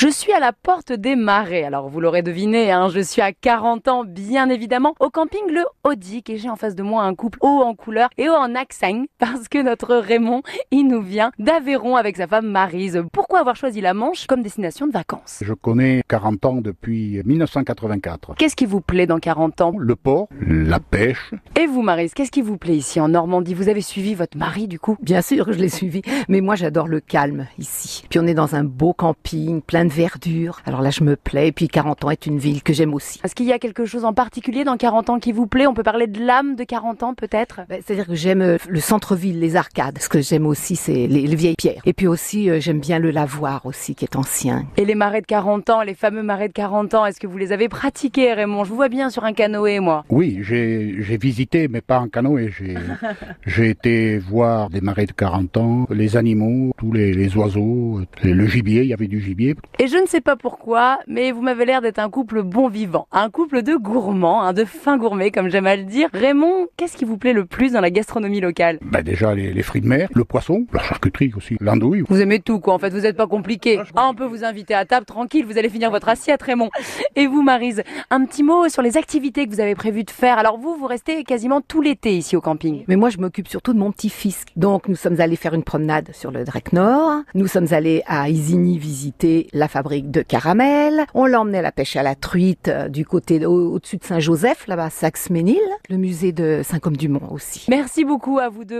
Je suis à la porte des marais. Alors vous l'aurez deviné, hein, je suis à 40 ans, bien évidemment, au camping Le Audic et j'ai en face de moi un couple haut en couleur et haut en accent parce que notre Raymond, il nous vient d'Aveyron avec sa femme Marise. Pourquoi avoir choisi la Manche comme destination de vacances? Je connais 40 ans depuis 1984. Qu'est-ce qui vous plaît dans 40 ans? Le port, la pêche. Et vous Marise, qu'est-ce qui vous plaît ici en Normandie? Vous avez suivi votre mari du coup? Bien sûr, je l'ai suivi, mais moi j'adore le calme ici. Puis on est dans un beau camping, plein de verdure. Alors là je me plais, et puis 40 ans est une ville que j'aime aussi. Est-ce qu'il y a quelque chose en particulier dans 40 ans qui vous plaît? On peut parler de l'âme de 40 ans peut-être? Ben, C'est-à-dire que j'aime euh, le centre-ville, les arcades. Ce que j'aime aussi, c'est les, les vieilles pierres. Et puis aussi, euh, j'aime bien le lavoir aussi, qui est ancien. Et les marais de 40 ans, les fameux marais de 40 ans, est-ce que vous les avez pratiqués Raymond? Je vous vois bien sur un canoë moi. Oui, j'ai visité, mais pas en canoë. J'ai j'ai été voir des marais de 40 ans, les animaux, tous les, les oiseaux, le gibier, il y avait du gibier. Et je ne sais pas pourquoi, mais vous m'avez l'air d'être un couple bon vivant, un couple de gourmands, hein, de fins gourmets comme j'aime à le dire. Raymond, qu'est-ce qui vous plaît le plus dans la gastronomie locale? Ben déjà les, les fruits de mer, le poisson, la charcuterie aussi, l'andouille. Vous aimez tout quoi, en fait, vous n'êtes pas compliqué. Ah, on peut vous inviter à table tranquille, vous allez finir votre assiette Raymond. Et vous Marise, un petit mot sur les activités que vous avez prévu de faire. Alors vous, vous restez quasiment tout l'été ici au camping. Mais moi, je m'occupe surtout de mon petit-fils. Donc, nous sommes allés faire une promenade sur le Drec Nord. Nous sommes allés à Isigny visiter la fabrique de caramel. On l'a emmené à la pêche à la truite euh, du côté au- au-dessus de Saint-Joseph, là-bas, Saxe-Ménil. Le musée de Saint-Côme-du-Mont aussi. Merci beaucoup à vous deux.